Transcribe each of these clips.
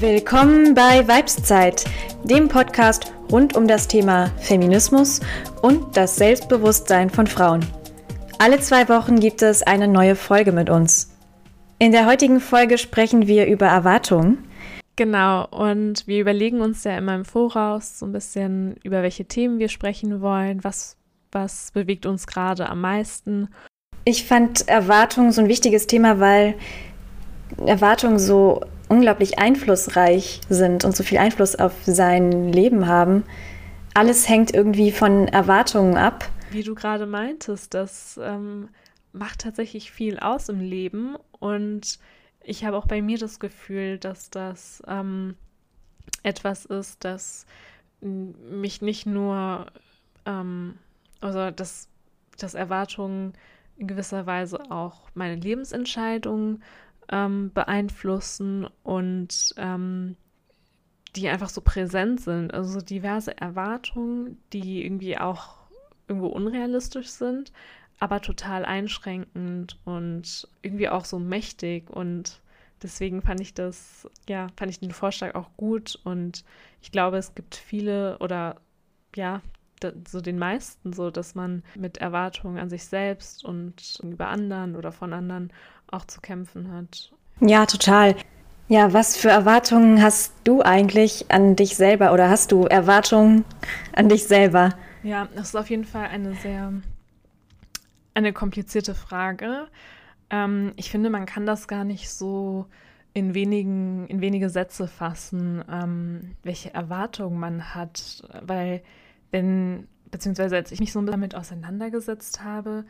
Willkommen bei Weibszeit, dem Podcast rund um das Thema Feminismus und das Selbstbewusstsein von Frauen. Alle zwei Wochen gibt es eine neue Folge mit uns. In der heutigen Folge sprechen wir über Erwartungen. Genau, und wir überlegen uns ja immer im Voraus so ein bisschen, über welche Themen wir sprechen wollen, was, was bewegt uns gerade am meisten. Ich fand Erwartungen so ein wichtiges Thema, weil Erwartungen so unglaublich einflussreich sind und so viel Einfluss auf sein Leben haben. Alles hängt irgendwie von Erwartungen ab. Wie du gerade meintest, das ähm, macht tatsächlich viel aus im Leben und ich habe auch bei mir das Gefühl, dass das ähm, etwas ist, das mich nicht nur, ähm, also dass, dass Erwartungen in gewisser Weise auch meine Lebensentscheidungen ähm, beeinflussen und ähm, die einfach so präsent sind. Also diverse Erwartungen, die irgendwie auch irgendwo unrealistisch sind, aber total einschränkend und irgendwie auch so mächtig. Und deswegen fand ich das, ja, fand ich den Vorschlag auch gut. Und ich glaube, es gibt viele oder ja, so den meisten so, dass man mit Erwartungen an sich selbst und über anderen oder von anderen auch zu kämpfen hat. Ja, total. Ja, was für Erwartungen hast du eigentlich an dich selber oder hast du Erwartungen an dich selber? Ja, das ist auf jeden Fall eine sehr, eine komplizierte Frage. Ähm, ich finde, man kann das gar nicht so in wenigen, in wenige Sätze fassen, ähm, welche Erwartungen man hat, weil wenn, beziehungsweise als ich mich so damit auseinandergesetzt habe,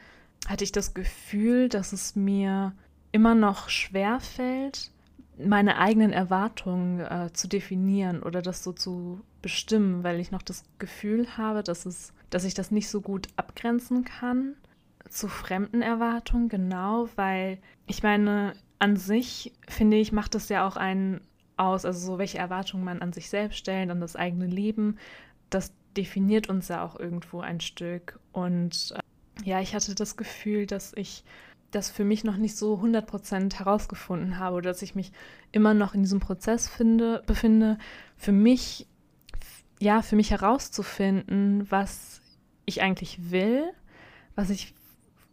hatte ich das Gefühl, dass es mir immer noch schwer fällt, meine eigenen Erwartungen äh, zu definieren oder das so zu bestimmen, weil ich noch das Gefühl habe, dass es, dass ich das nicht so gut abgrenzen kann zu fremden Erwartungen, genau, weil ich meine, an sich finde ich, macht es ja auch einen aus, also so welche Erwartungen man an sich selbst stellt, an das eigene Leben, das definiert uns ja auch irgendwo ein Stück. Und äh, ja, ich hatte das Gefühl, dass ich das für mich noch nicht so 100% herausgefunden habe oder dass ich mich immer noch in diesem Prozess finde, befinde, für mich, ja, für mich herauszufinden, was ich eigentlich will, was ich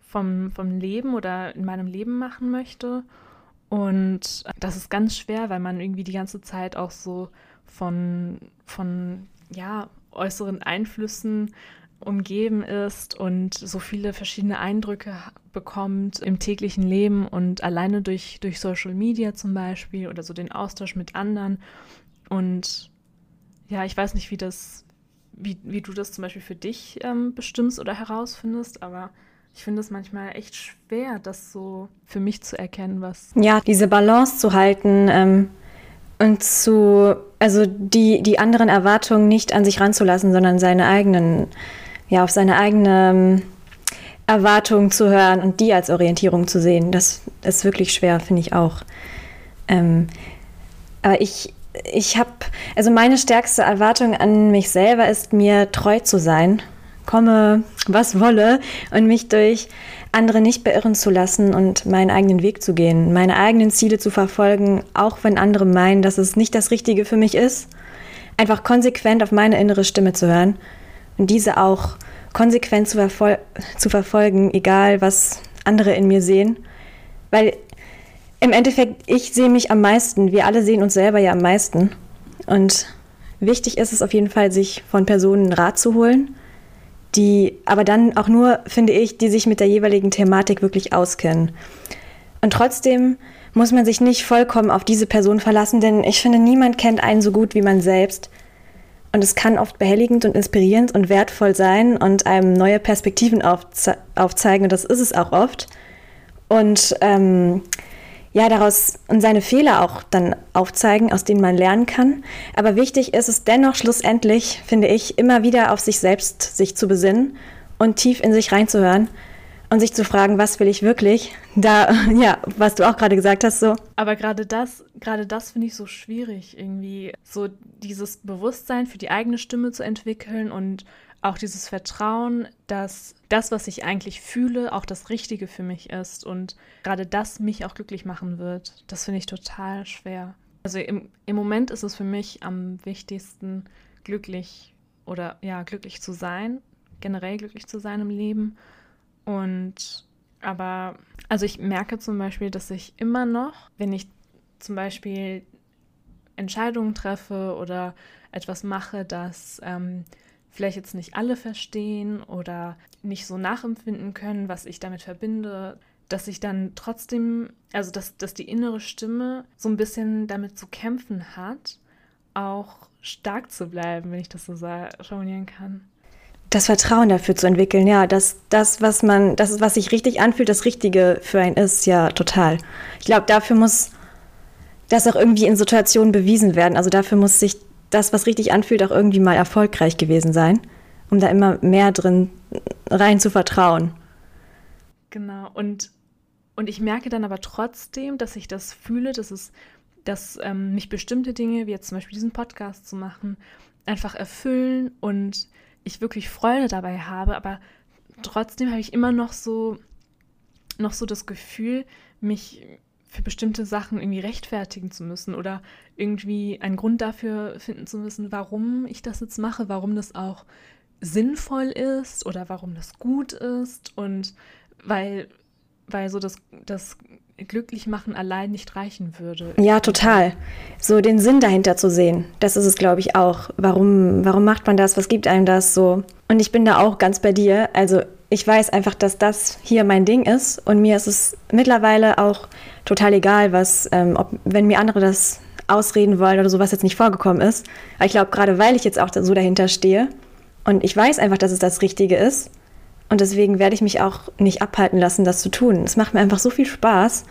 vom, vom Leben oder in meinem Leben machen möchte. Und das ist ganz schwer, weil man irgendwie die ganze Zeit auch so von, von ja, äußeren Einflüssen umgeben ist und so viele verschiedene Eindrücke bekommt im täglichen Leben und alleine durch, durch Social Media zum Beispiel oder so den Austausch mit anderen. Und ja, ich weiß nicht, wie das, wie, wie du das zum Beispiel für dich ähm, bestimmst oder herausfindest, aber ich finde es manchmal echt schwer, das so für mich zu erkennen, was. Ja, diese Balance zu halten ähm, und zu, also die, die anderen Erwartungen nicht an sich ranzulassen, sondern seine eigenen ja, auf seine eigene Erwartungen zu hören und die als Orientierung zu sehen. Das ist wirklich schwer, finde ich auch. Ähm, aber ich, ich habe, also meine stärkste Erwartung an mich selber ist, mir treu zu sein, komme, was wolle, und mich durch andere nicht beirren zu lassen und meinen eigenen Weg zu gehen, meine eigenen Ziele zu verfolgen, auch wenn andere meinen, dass es nicht das Richtige für mich ist. Einfach konsequent auf meine innere Stimme zu hören und diese auch konsequent zu, verfol zu verfolgen, egal was andere in mir sehen. Weil im Endeffekt, ich sehe mich am meisten, wir alle sehen uns selber ja am meisten. Und wichtig ist es auf jeden Fall, sich von Personen Rat zu holen, die aber dann auch nur, finde ich, die sich mit der jeweiligen Thematik wirklich auskennen. Und trotzdem muss man sich nicht vollkommen auf diese Person verlassen, denn ich finde, niemand kennt einen so gut wie man selbst. Und es kann oft behelligend und inspirierend und wertvoll sein und einem neue Perspektiven aufze aufzeigen. Und das ist es auch oft. Und ähm, ja, daraus und seine Fehler auch dann aufzeigen, aus denen man lernen kann. Aber wichtig ist es dennoch schlussendlich, finde ich, immer wieder auf sich selbst sich zu besinnen und tief in sich reinzuhören und sich zu fragen, was will ich wirklich? Da, ja, was du auch gerade gesagt hast, so. Aber gerade das, gerade das finde ich so schwierig, irgendwie so dieses Bewusstsein für die eigene Stimme zu entwickeln und auch dieses Vertrauen, dass das, was ich eigentlich fühle, auch das Richtige für mich ist und gerade das mich auch glücklich machen wird. Das finde ich total schwer. Also im, im Moment ist es für mich am wichtigsten, glücklich oder ja, glücklich zu sein, generell glücklich zu sein im Leben. Und aber, also ich merke zum Beispiel, dass ich immer noch, wenn ich zum Beispiel Entscheidungen treffe oder etwas mache, das ähm, vielleicht jetzt nicht alle verstehen oder nicht so nachempfinden können, was ich damit verbinde, dass ich dann trotzdem, also dass, dass die innere Stimme so ein bisschen damit zu kämpfen hat, auch stark zu bleiben, wenn ich das so formulieren kann. Das Vertrauen dafür zu entwickeln, ja, dass das, was man, das, was sich richtig anfühlt, das Richtige für einen ist, ja, total. Ich glaube, dafür muss das auch irgendwie in Situationen bewiesen werden. Also dafür muss sich das, was richtig anfühlt, auch irgendwie mal erfolgreich gewesen sein, um da immer mehr drin rein zu vertrauen. Genau. Und, und ich merke dann aber trotzdem, dass ich das fühle, dass es, dass ähm, mich bestimmte Dinge, wie jetzt zum Beispiel diesen Podcast zu machen, einfach erfüllen und ich wirklich Freude dabei habe, aber trotzdem habe ich immer noch so noch so das Gefühl, mich für bestimmte Sachen irgendwie rechtfertigen zu müssen oder irgendwie einen Grund dafür finden zu müssen, warum ich das jetzt mache, warum das auch sinnvoll ist oder warum das gut ist. Und weil, weil so das, das Glücklichmachen allein nicht reichen würde. Ja, total. So den Sinn dahinter zu sehen, das ist es, glaube ich, auch. Warum, warum macht man das? Was gibt einem das so? Und ich bin da auch ganz bei dir. Also ich weiß einfach, dass das hier mein Ding ist und mir ist es mittlerweile auch total egal, was, ähm, ob, wenn mir andere das ausreden wollen oder sowas jetzt nicht vorgekommen ist. Aber ich glaube, gerade weil ich jetzt auch so dahinter stehe und ich weiß einfach, dass es das Richtige ist, und deswegen werde ich mich auch nicht abhalten lassen, das zu tun. Es macht mir einfach so viel Spaß.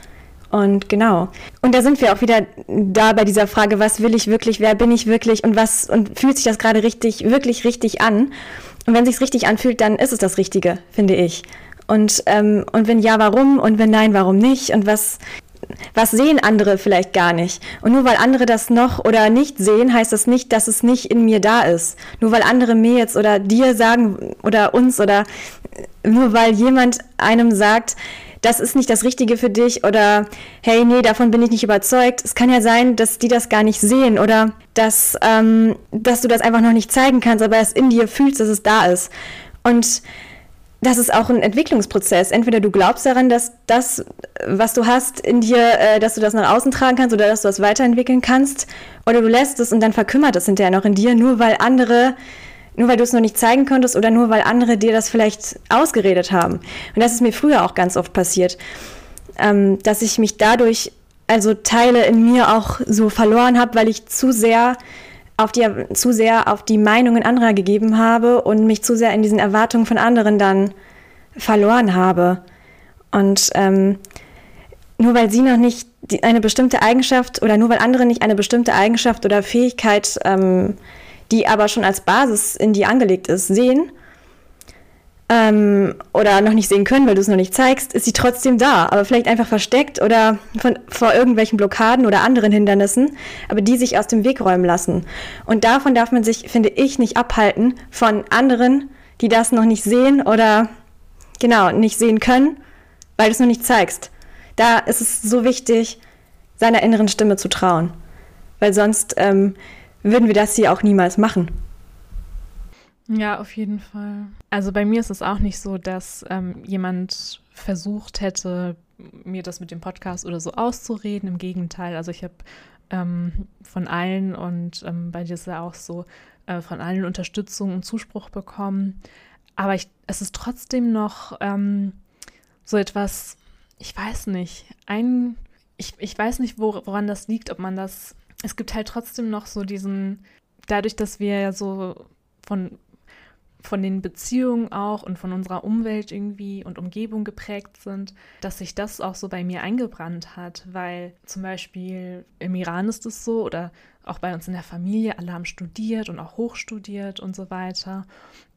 Und genau. Und da sind wir auch wieder da bei dieser Frage, was will ich wirklich, wer bin ich wirklich und was und fühlt sich das gerade richtig, wirklich richtig an? Und wenn sich richtig anfühlt, dann ist es das Richtige, finde ich. Und, ähm, und wenn ja, warum? Und wenn nein, warum nicht? Und was, was sehen andere vielleicht gar nicht? Und nur weil andere das noch oder nicht sehen, heißt das nicht, dass es nicht in mir da ist. Nur weil andere mir jetzt oder dir sagen oder uns oder nur weil jemand einem sagt, das ist nicht das Richtige für dich oder hey, nee, davon bin ich nicht überzeugt. Es kann ja sein, dass die das gar nicht sehen oder dass, ähm, dass du das einfach noch nicht zeigen kannst, aber es in dir fühlst, dass es da ist. Und das ist auch ein Entwicklungsprozess. Entweder du glaubst daran, dass das, was du hast in dir, äh, dass du das nach außen tragen kannst oder dass du das weiterentwickeln kannst, oder du lässt es und dann verkümmert es hinterher noch in dir, nur weil andere nur weil du es noch nicht zeigen konntest oder nur weil andere dir das vielleicht ausgeredet haben. Und das ist mir früher auch ganz oft passiert, ähm, dass ich mich dadurch, also Teile in mir auch so verloren habe, weil ich zu sehr auf die, zu sehr auf die Meinungen anderer gegeben habe und mich zu sehr in diesen Erwartungen von anderen dann verloren habe. Und ähm, nur weil sie noch nicht die, eine bestimmte Eigenschaft oder nur weil andere nicht eine bestimmte Eigenschaft oder Fähigkeit ähm, die aber schon als Basis in die angelegt ist, sehen ähm, oder noch nicht sehen können, weil du es noch nicht zeigst, ist sie trotzdem da, aber vielleicht einfach versteckt oder von, vor irgendwelchen Blockaden oder anderen Hindernissen, aber die sich aus dem Weg räumen lassen. Und davon darf man sich, finde ich, nicht abhalten von anderen, die das noch nicht sehen oder genau nicht sehen können, weil du es noch nicht zeigst. Da ist es so wichtig, seiner inneren Stimme zu trauen, weil sonst ähm, würden wir das hier auch niemals machen. Ja, auf jeden Fall. Also bei mir ist es auch nicht so, dass ähm, jemand versucht hätte, mir das mit dem Podcast oder so auszureden. Im Gegenteil, also ich habe ähm, von allen und ähm, bei dir ist ja auch so, äh, von allen Unterstützung und Zuspruch bekommen. Aber ich, es ist trotzdem noch ähm, so etwas, ich weiß nicht, ein, ich, ich weiß nicht, woran das liegt, ob man das es gibt halt trotzdem noch so diesen, dadurch, dass wir ja so von, von den Beziehungen auch und von unserer Umwelt irgendwie und Umgebung geprägt sind, dass sich das auch so bei mir eingebrannt hat, weil zum Beispiel im Iran ist es so oder auch bei uns in der Familie, alle haben studiert und auch hochstudiert und so weiter.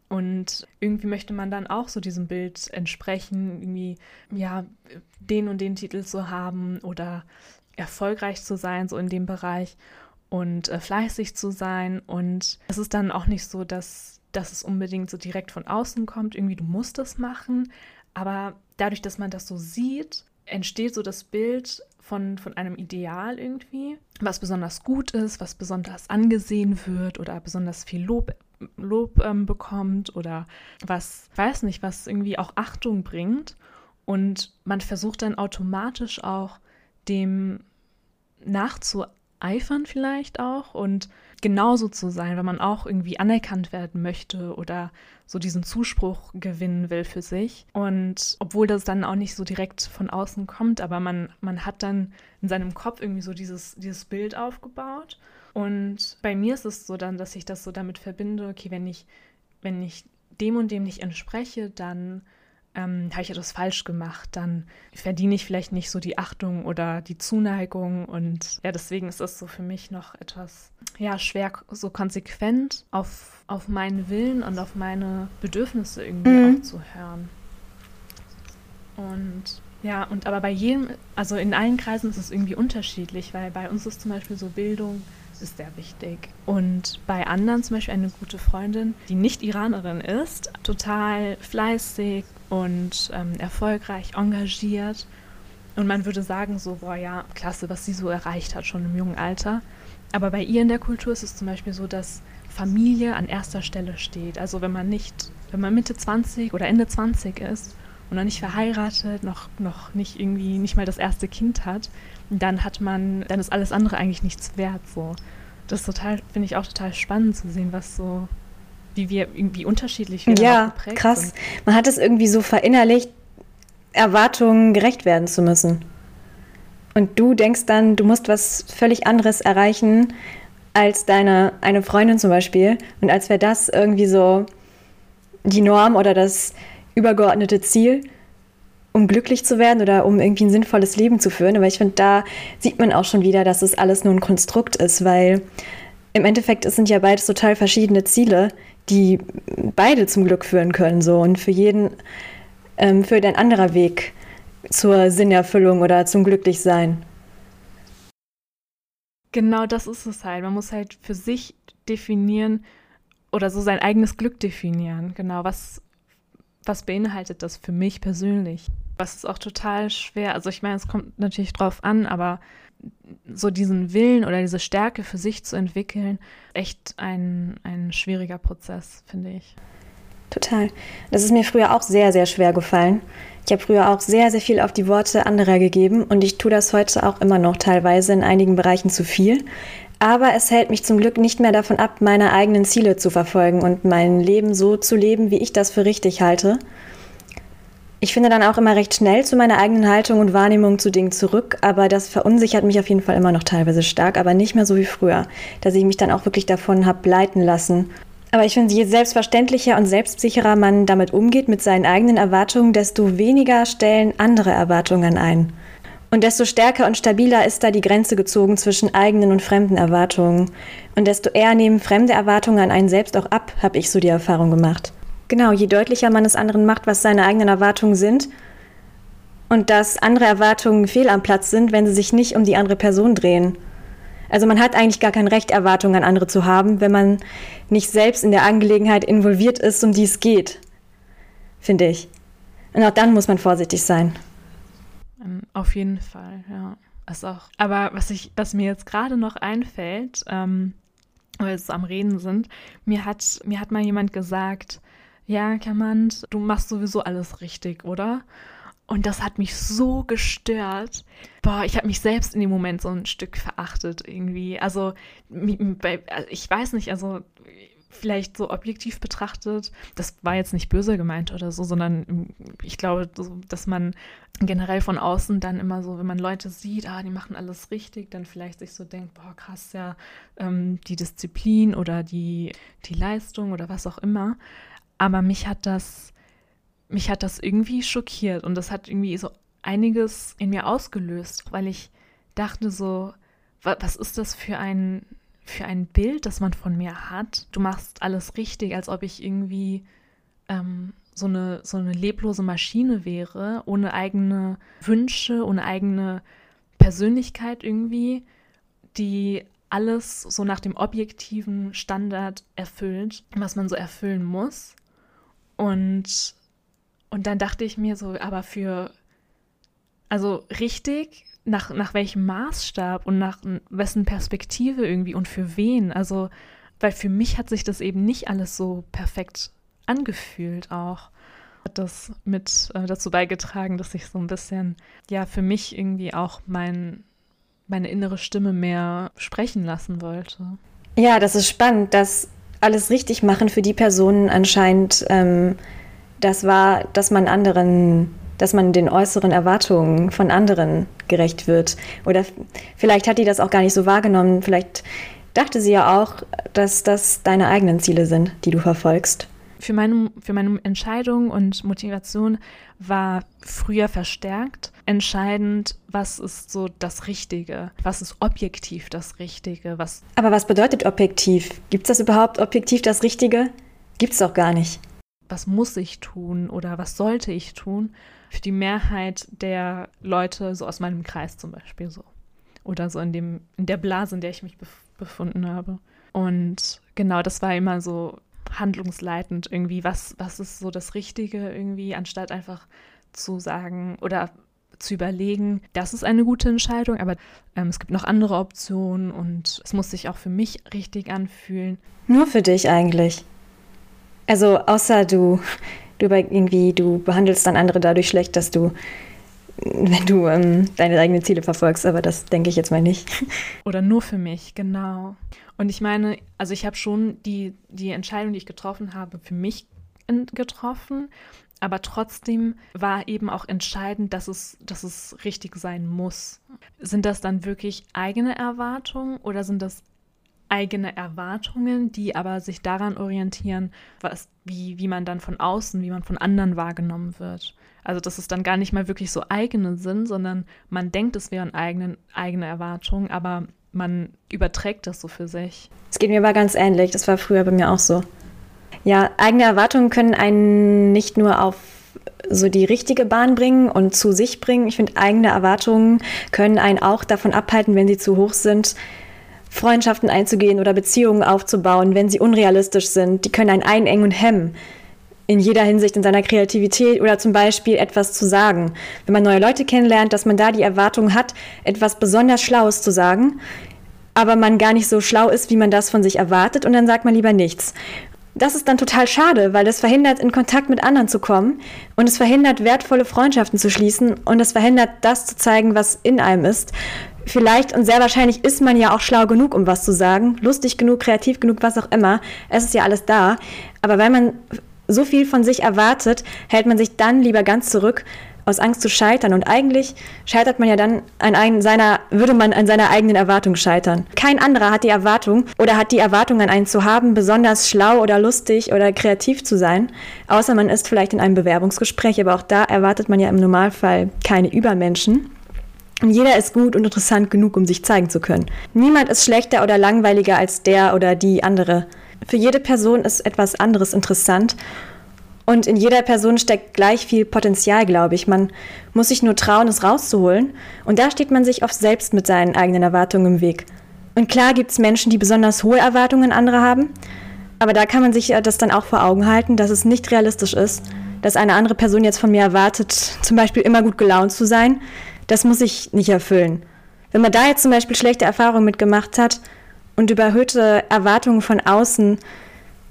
Und irgendwie möchte man dann auch so diesem Bild entsprechen, irgendwie, ja, den und den Titel zu haben oder erfolgreich zu sein, so in dem Bereich und äh, fleißig zu sein. Und es ist dann auch nicht so, dass, dass es unbedingt so direkt von außen kommt, irgendwie du musst das machen. Aber dadurch, dass man das so sieht, entsteht so das Bild von, von einem Ideal irgendwie, was besonders gut ist, was besonders angesehen wird oder besonders viel Lob, Lob ähm, bekommt oder was, weiß nicht, was irgendwie auch Achtung bringt. Und man versucht dann automatisch auch dem nachzueifern vielleicht auch und genauso zu sein, wenn man auch irgendwie anerkannt werden möchte oder so diesen Zuspruch gewinnen will für sich. Und obwohl das dann auch nicht so direkt von außen kommt, aber man, man hat dann in seinem Kopf irgendwie so dieses, dieses Bild aufgebaut. Und bei mir ist es so dann, dass ich das so damit verbinde, okay, wenn ich, wenn ich dem und dem nicht entspreche, dann ähm, habe ich etwas falsch gemacht, dann verdiene ich vielleicht nicht so die Achtung oder die Zuneigung. Und ja, deswegen ist das so für mich noch etwas ja, schwer, so konsequent auf, auf meinen Willen und auf meine Bedürfnisse irgendwie mhm. auch zu hören. Und ja, und aber bei jedem, also in allen Kreisen ist es irgendwie unterschiedlich, weil bei uns ist zum Beispiel so Bildung ist sehr wichtig. Und bei anderen, zum Beispiel eine gute Freundin, die nicht Iranerin ist, total fleißig und ähm, erfolgreich, engagiert. Und man würde sagen, so, boah, ja, klasse, was sie so erreicht hat, schon im jungen Alter. Aber bei ihr in der Kultur ist es zum Beispiel so, dass Familie an erster Stelle steht. Also wenn man nicht, wenn man Mitte 20 oder Ende 20 ist und noch nicht verheiratet, noch, noch nicht irgendwie, nicht mal das erste Kind hat, dann hat man, dann ist alles andere eigentlich nichts wert. So. Das total, finde ich auch total spannend zu sehen, was so, wie wir irgendwie unterschiedlich wir Ja, krass. Sind. Man hat es irgendwie so verinnerlicht, Erwartungen gerecht werden zu müssen. Und du denkst dann, du musst was völlig anderes erreichen als deine eine Freundin zum Beispiel. Und als wäre das irgendwie so die Norm oder das übergeordnete Ziel um glücklich zu werden oder um irgendwie ein sinnvolles Leben zu führen. Aber ich finde, da sieht man auch schon wieder, dass es alles nur ein Konstrukt ist, weil im Endeffekt es sind ja beides total verschiedene Ziele, die beide zum Glück führen können. So und für jeden ähm, führt ein anderer Weg zur Sinnerfüllung oder zum Glücklichsein. Genau das ist es halt. Man muss halt für sich definieren oder so sein eigenes Glück definieren. Genau, was, was beinhaltet das für mich persönlich? Was ist auch total schwer. Also ich meine, es kommt natürlich drauf an, aber so diesen Willen oder diese Stärke für sich zu entwickeln, echt ein, ein schwieriger Prozess, finde ich. Total. Das ist mir früher auch sehr, sehr schwer gefallen. Ich habe früher auch sehr, sehr viel auf die Worte anderer gegeben und ich tue das heute auch immer noch teilweise in einigen Bereichen zu viel. Aber es hält mich zum Glück nicht mehr davon ab, meine eigenen Ziele zu verfolgen und mein Leben so zu leben, wie ich das für richtig halte. Ich finde dann auch immer recht schnell zu meiner eigenen Haltung und Wahrnehmung zu Dingen zurück, aber das verunsichert mich auf jeden Fall immer noch teilweise stark, aber nicht mehr so wie früher, dass ich mich dann auch wirklich davon habe leiten lassen. Aber ich finde, je selbstverständlicher und selbstsicherer man damit umgeht mit seinen eigenen Erwartungen, desto weniger stellen andere Erwartungen ein. Und desto stärker und stabiler ist da die Grenze gezogen zwischen eigenen und fremden Erwartungen. Und desto eher nehmen fremde Erwartungen an einen selbst auch ab, habe ich so die Erfahrung gemacht. Genau, je deutlicher man es anderen macht, was seine eigenen Erwartungen sind und dass andere Erwartungen fehl am Platz sind, wenn sie sich nicht um die andere Person drehen. Also man hat eigentlich gar kein Recht, Erwartungen an andere zu haben, wenn man nicht selbst in der Angelegenheit involviert ist, um die es geht, finde ich. Und auch dann muss man vorsichtig sein. Ähm, auf jeden Fall, ja. Also auch. Aber was ich, was mir jetzt gerade noch einfällt, ähm, weil wir so am Reden sind, mir hat, mir hat mal jemand gesagt, ja, Kamant, du machst sowieso alles richtig, oder? Und das hat mich so gestört. Boah, ich habe mich selbst in dem Moment so ein Stück verachtet irgendwie. Also, ich weiß nicht, also vielleicht so objektiv betrachtet, das war jetzt nicht böse gemeint oder so, sondern ich glaube, dass man generell von außen dann immer so, wenn man Leute sieht, ah, die machen alles richtig, dann vielleicht sich so denkt, boah, krass, ja, ähm, die Disziplin oder die, die Leistung oder was auch immer. Aber mich hat das, mich hat das irgendwie schockiert und das hat irgendwie so einiges in mir ausgelöst, weil ich dachte so, was ist das für ein, für ein Bild, das man von mir hat? Du machst alles richtig, als ob ich irgendwie ähm, so, eine, so eine leblose Maschine wäre, ohne eigene Wünsche, ohne eigene Persönlichkeit irgendwie, die alles so nach dem objektiven Standard erfüllt, was man so erfüllen muss. Und, und dann dachte ich mir so, aber für, Also richtig, nach, nach welchem Maßstab und nach wessen Perspektive irgendwie und für wen? Also, weil für mich hat sich das eben nicht alles so perfekt angefühlt auch. Hat das mit äh, dazu beigetragen, dass ich so ein bisschen, ja, für mich irgendwie auch mein, meine innere Stimme mehr sprechen lassen wollte. Ja, das ist spannend, dass alles richtig machen für die Personen anscheinend ähm, das war, dass man anderen, dass man den äußeren Erwartungen von anderen gerecht wird. Oder vielleicht hat die das auch gar nicht so wahrgenommen. Vielleicht dachte sie ja auch, dass das deine eigenen Ziele sind, die du verfolgst. Für meine, für meine Entscheidung und Motivation war früher verstärkt entscheidend, was ist so das Richtige, was ist objektiv das Richtige, was. Aber was bedeutet objektiv? Gibt es das überhaupt objektiv das Richtige? Gibt es doch gar nicht was muss ich tun oder was sollte ich tun für die Mehrheit der Leute, so aus meinem Kreis zum Beispiel so. Oder so in, dem, in der Blase, in der ich mich bef befunden habe. Und genau, das war immer so handlungsleitend irgendwie, was, was ist so das Richtige irgendwie, anstatt einfach zu sagen oder zu überlegen, das ist eine gute Entscheidung, aber ähm, es gibt noch andere Optionen und es muss sich auch für mich richtig anfühlen. Nur für dich eigentlich. Also außer du, du irgendwie, du behandelst dann andere dadurch schlecht, dass du, wenn du ähm, deine eigenen Ziele verfolgst, aber das denke ich jetzt mal nicht. Oder nur für mich, genau. Und ich meine, also ich habe schon die, die Entscheidung, die ich getroffen habe, für mich getroffen. Aber trotzdem war eben auch entscheidend, dass es, dass es richtig sein muss. Sind das dann wirklich eigene Erwartungen oder sind das eigene Erwartungen, die aber sich daran orientieren, was, wie, wie man dann von außen, wie man von anderen wahrgenommen wird. Also dass es dann gar nicht mal wirklich so eigene sind, sondern man denkt, es wären eigene, eigene Erwartungen, aber man überträgt das so für sich. Es geht mir aber ganz ähnlich, das war früher bei mir auch so. Ja, eigene Erwartungen können einen nicht nur auf so die richtige Bahn bringen und zu sich bringen. Ich finde, eigene Erwartungen können einen auch davon abhalten, wenn sie zu hoch sind, Freundschaften einzugehen oder Beziehungen aufzubauen, wenn sie unrealistisch sind. Die können einen einengen und hemmen. In jeder Hinsicht in seiner Kreativität oder zum Beispiel etwas zu sagen. Wenn man neue Leute kennenlernt, dass man da die Erwartung hat, etwas besonders Schlaues zu sagen, aber man gar nicht so schlau ist, wie man das von sich erwartet und dann sagt man lieber nichts. Das ist dann total schade, weil das verhindert, in Kontakt mit anderen zu kommen und es verhindert, wertvolle Freundschaften zu schließen und es verhindert, das zu zeigen, was in einem ist vielleicht und sehr wahrscheinlich ist man ja auch schlau genug, um was zu sagen, lustig genug, kreativ genug, was auch immer. Es ist ja alles da. Aber wenn man so viel von sich erwartet, hält man sich dann lieber ganz zurück aus Angst zu scheitern. Und eigentlich scheitert man ja dann an seiner, würde man an seiner eigenen Erwartung scheitern. Kein anderer hat die Erwartung oder hat die Erwartung an einen zu haben, besonders schlau oder lustig oder kreativ zu sein. Außer man ist vielleicht in einem Bewerbungsgespräch, aber auch da erwartet man ja im Normalfall keine Übermenschen. Und jeder ist gut und interessant genug, um sich zeigen zu können. Niemand ist schlechter oder langweiliger als der oder die andere. Für jede Person ist etwas anderes interessant. Und in jeder Person steckt gleich viel Potenzial, glaube ich. Man muss sich nur trauen, es rauszuholen. Und da steht man sich oft selbst mit seinen eigenen Erwartungen im Weg. Und klar gibt es Menschen, die besonders hohe Erwartungen an andere haben. Aber da kann man sich das dann auch vor Augen halten, dass es nicht realistisch ist, dass eine andere Person jetzt von mir erwartet, zum Beispiel immer gut gelaunt zu sein, das muss ich nicht erfüllen. Wenn man da jetzt zum Beispiel schlechte Erfahrungen mitgemacht hat und überhöhte Erwartungen von außen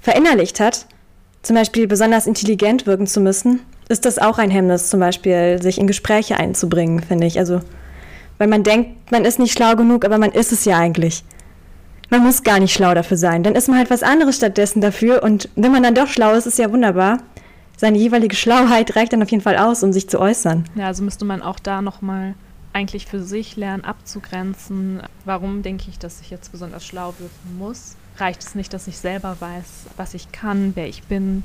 verinnerlicht hat, zum Beispiel besonders intelligent wirken zu müssen, ist das auch ein Hemmnis, zum Beispiel sich in Gespräche einzubringen, finde ich. Also, weil man denkt, man ist nicht schlau genug, aber man ist es ja eigentlich. Man muss gar nicht schlau dafür sein. Dann ist man halt was anderes stattdessen dafür. Und wenn man dann doch schlau ist, ist ja wunderbar seine jeweilige Schlauheit reicht dann auf jeden Fall aus, um sich zu äußern. Ja, also müsste man auch da nochmal eigentlich für sich lernen abzugrenzen, warum denke ich, dass ich jetzt besonders schlau wirken muss. Reicht es nicht, dass ich selber weiß, was ich kann, wer ich bin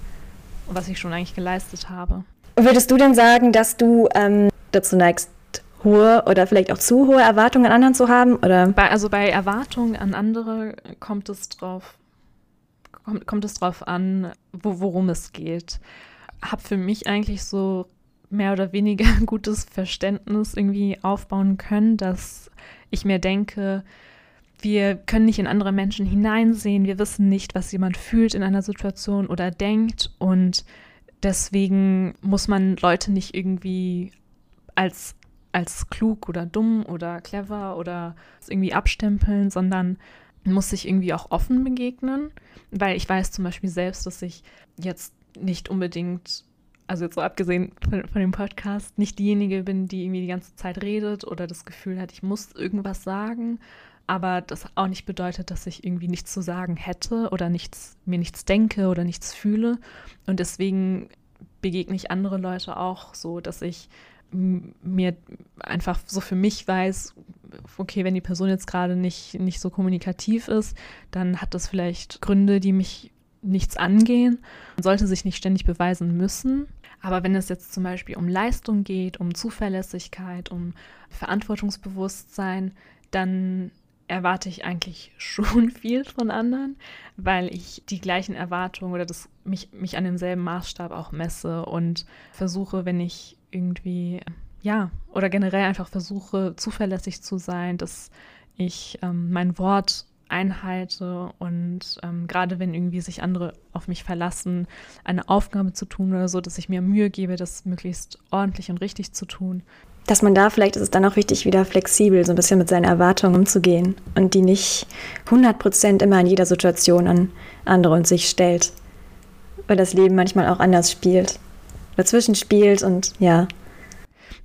und was ich schon eigentlich geleistet habe. Würdest du denn sagen, dass du ähm, dazu neigst, hohe oder vielleicht auch zu hohe Erwartungen an anderen zu haben? Oder? Bei, also bei Erwartungen an andere kommt es drauf, kommt, kommt es drauf an, wo, worum es geht habe für mich eigentlich so mehr oder weniger gutes Verständnis irgendwie aufbauen können, dass ich mir denke, wir können nicht in andere Menschen hineinsehen, wir wissen nicht, was jemand fühlt in einer Situation oder denkt. Und deswegen muss man Leute nicht irgendwie als als klug oder dumm oder clever oder irgendwie abstempeln, sondern muss sich irgendwie auch offen begegnen, weil ich weiß zum Beispiel selbst, dass ich jetzt nicht unbedingt, also jetzt so abgesehen von, von, dem Podcast, nicht diejenige bin, die irgendwie die ganze Zeit redet oder das Gefühl hat, ich muss irgendwas sagen, aber das auch nicht bedeutet, dass ich irgendwie nichts zu sagen hätte oder nichts, mir nichts denke oder nichts fühle. Und deswegen begegne ich andere Leute auch so, dass ich mir einfach so für mich weiß, okay, wenn die Person jetzt gerade nicht, nicht so kommunikativ ist, dann hat das vielleicht Gründe, die mich nichts angehen. Man sollte sich nicht ständig beweisen müssen. Aber wenn es jetzt zum Beispiel um Leistung geht, um Zuverlässigkeit, um Verantwortungsbewusstsein, dann erwarte ich eigentlich schon viel von anderen, weil ich die gleichen Erwartungen oder das, mich, mich an demselben Maßstab auch messe und versuche, wenn ich irgendwie, ja, oder generell einfach versuche, zuverlässig zu sein, dass ich ähm, mein Wort einhalte und ähm, gerade wenn irgendwie sich andere auf mich verlassen, eine Aufgabe zu tun oder so, dass ich mir Mühe gebe, das möglichst ordentlich und richtig zu tun. Dass man da vielleicht ist es dann auch wichtig, wieder flexibel so ein bisschen mit seinen Erwartungen umzugehen und die nicht 100 Prozent immer in jeder Situation an andere und sich stellt, weil das Leben manchmal auch anders spielt dazwischen spielt und ja.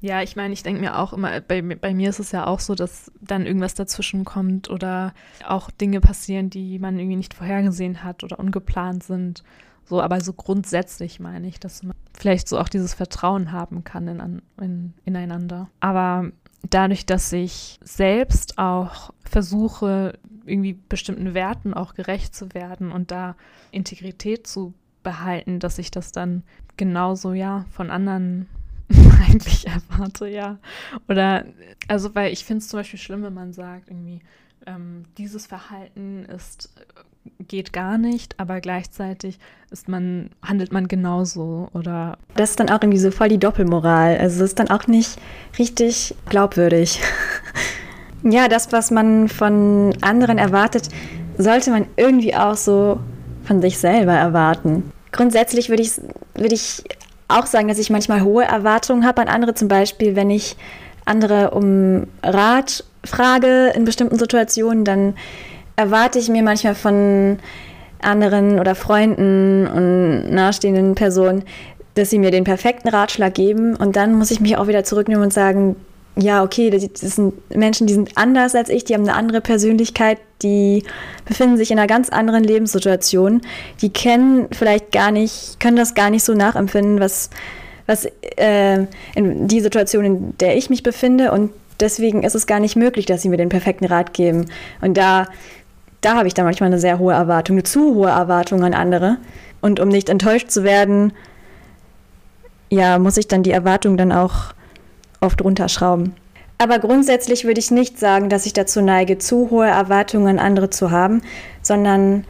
Ja, ich meine, ich denke mir auch immer, bei, bei mir ist es ja auch so, dass dann irgendwas dazwischen kommt oder auch Dinge passieren, die man irgendwie nicht vorhergesehen hat oder ungeplant sind. So, aber so grundsätzlich meine ich, dass man vielleicht so auch dieses Vertrauen haben kann in, in, ineinander. Aber dadurch, dass ich selbst auch versuche, irgendwie bestimmten Werten auch gerecht zu werden und da Integrität zu behalten, dass ich das dann genauso ja von anderen eigentlich erwarte, ja. Oder, also, weil ich finde es zum Beispiel schlimm, wenn man sagt, irgendwie, ähm, dieses Verhalten ist, geht gar nicht, aber gleichzeitig ist man, handelt man genauso oder. Das ist dann auch irgendwie so voll die Doppelmoral. Also, es ist dann auch nicht richtig glaubwürdig. ja, das, was man von anderen erwartet, sollte man irgendwie auch so von sich selber erwarten. Grundsätzlich würde ich, würd ich auch sagen, dass ich manchmal hohe Erwartungen habe an andere. Zum Beispiel, wenn ich andere um Rat frage in bestimmten Situationen, dann erwarte ich mir manchmal von anderen oder Freunden und nahestehenden Personen, dass sie mir den perfekten Ratschlag geben. Und dann muss ich mich auch wieder zurücknehmen und sagen, ja, okay, das sind Menschen, die sind anders als ich, die haben eine andere Persönlichkeit, die befinden sich in einer ganz anderen Lebenssituation, die kennen vielleicht gar nicht, können das gar nicht so nachempfinden, was, was äh, in die Situation, in der ich mich befinde und deswegen ist es gar nicht möglich, dass sie mir den perfekten Rat geben. Und da, da habe ich dann manchmal eine sehr hohe Erwartung, eine zu hohe Erwartung an andere. Und um nicht enttäuscht zu werden, ja, muss ich dann die Erwartung dann auch oft runterschrauben. Aber grundsätzlich würde ich nicht sagen, dass ich dazu neige, zu hohe Erwartungen an andere zu haben, sondern,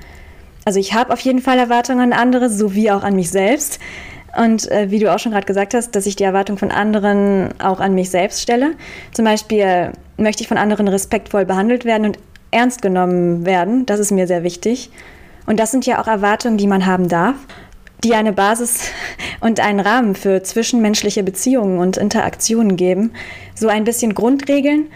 also ich habe auf jeden Fall Erwartungen an andere, sowie auch an mich selbst. Und äh, wie du auch schon gerade gesagt hast, dass ich die Erwartung von anderen auch an mich selbst stelle. Zum Beispiel möchte ich von anderen respektvoll behandelt werden und ernst genommen werden. Das ist mir sehr wichtig. Und das sind ja auch Erwartungen, die man haben darf die eine Basis und einen Rahmen für zwischenmenschliche Beziehungen und Interaktionen geben. So ein bisschen Grundregeln,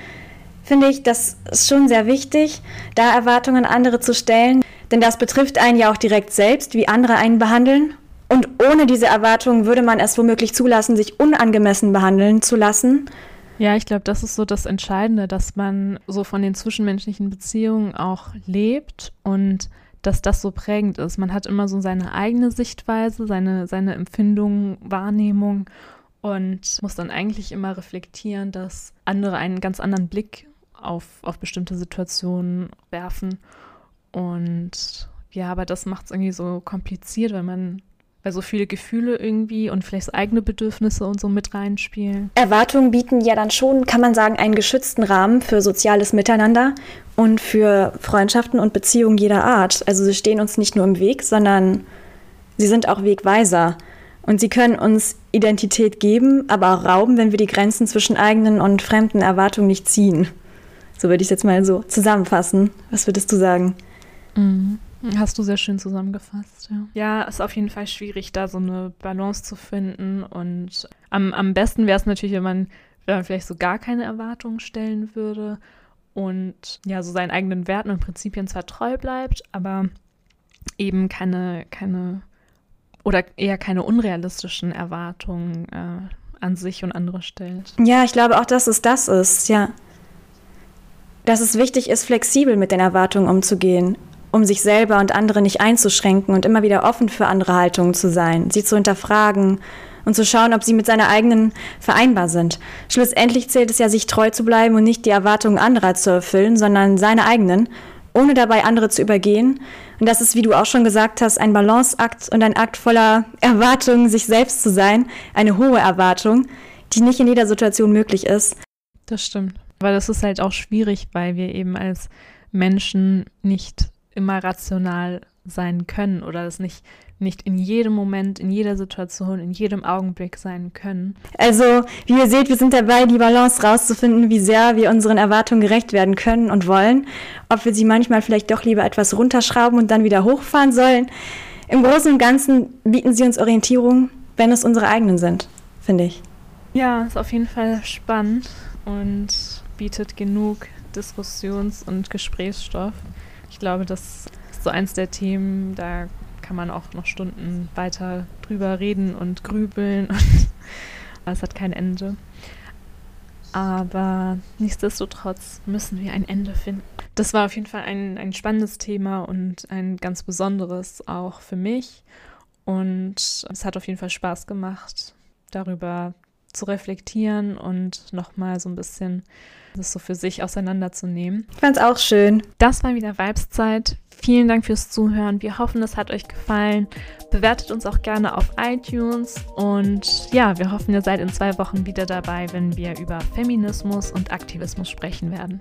finde ich, das ist schon sehr wichtig, da Erwartungen an andere zu stellen. Denn das betrifft einen ja auch direkt selbst, wie andere einen behandeln. Und ohne diese Erwartungen würde man es womöglich zulassen, sich unangemessen behandeln zu lassen. Ja, ich glaube, das ist so das Entscheidende, dass man so von den zwischenmenschlichen Beziehungen auch lebt und dass das so prägend ist. Man hat immer so seine eigene Sichtweise, seine, seine Empfindung, Wahrnehmung und muss dann eigentlich immer reflektieren, dass andere einen ganz anderen Blick auf, auf bestimmte Situationen werfen. Und ja, aber das macht es irgendwie so kompliziert, weil man weil so viele Gefühle irgendwie und vielleicht eigene Bedürfnisse und so mit reinspielen. Erwartungen bieten ja dann schon, kann man sagen, einen geschützten Rahmen für soziales Miteinander und für Freundschaften und Beziehungen jeder Art. Also sie stehen uns nicht nur im Weg, sondern sie sind auch Wegweiser. Und sie können uns Identität geben, aber auch rauben, wenn wir die Grenzen zwischen eigenen und fremden Erwartungen nicht ziehen. So würde ich es jetzt mal so zusammenfassen. Was würdest du sagen? Mhm. Hast du sehr schön zusammengefasst, ja. Ja, ist auf jeden Fall schwierig, da so eine Balance zu finden. Und am, am besten wäre es natürlich, wenn man wenn man vielleicht so gar keine Erwartungen stellen würde und ja, so seinen eigenen Werten und Prinzipien zwar treu bleibt, aber eben keine, keine oder eher keine unrealistischen Erwartungen äh, an sich und andere stellt. Ja, ich glaube auch, dass es das ist, ja. Dass es wichtig ist, flexibel mit den Erwartungen umzugehen, um sich selber und andere nicht einzuschränken und immer wieder offen für andere Haltungen zu sein, sie zu hinterfragen und zu schauen, ob sie mit seiner eigenen vereinbar sind. Schlussendlich zählt es ja, sich treu zu bleiben und nicht die Erwartungen anderer zu erfüllen, sondern seine eigenen, ohne dabei andere zu übergehen. Und das ist, wie du auch schon gesagt hast, ein Balanceakt und ein Akt voller Erwartungen, sich selbst zu sein, eine hohe Erwartung, die nicht in jeder Situation möglich ist. Das stimmt. Weil das ist halt auch schwierig, weil wir eben als Menschen nicht immer rational sein können oder es nicht, nicht in jedem Moment, in jeder Situation, in jedem Augenblick sein können. Also, wie ihr seht, wir sind dabei, die Balance rauszufinden, wie sehr wir unseren Erwartungen gerecht werden können und wollen. Ob wir sie manchmal vielleicht doch lieber etwas runterschrauben und dann wieder hochfahren sollen. Im Großen und Ganzen bieten sie uns Orientierung, wenn es unsere eigenen sind, finde ich. Ja, ist auf jeden Fall spannend und bietet genug Diskussions- und Gesprächsstoff. Ich glaube, das ist so eins der Themen, da kann man auch noch Stunden weiter drüber reden und grübeln. Und es hat kein Ende. Aber nichtsdestotrotz müssen wir ein Ende finden. Das war auf jeden Fall ein, ein spannendes Thema und ein ganz besonderes auch für mich. Und es hat auf jeden Fall Spaß gemacht, darüber zu reflektieren und nochmal so ein bisschen das so für sich auseinanderzunehmen. Ich fand es auch schön. Das war wieder Vibeszeit. Vielen Dank fürs Zuhören. Wir hoffen, es hat euch gefallen. Bewertet uns auch gerne auf iTunes. Und ja, wir hoffen, ihr seid in zwei Wochen wieder dabei, wenn wir über Feminismus und Aktivismus sprechen werden.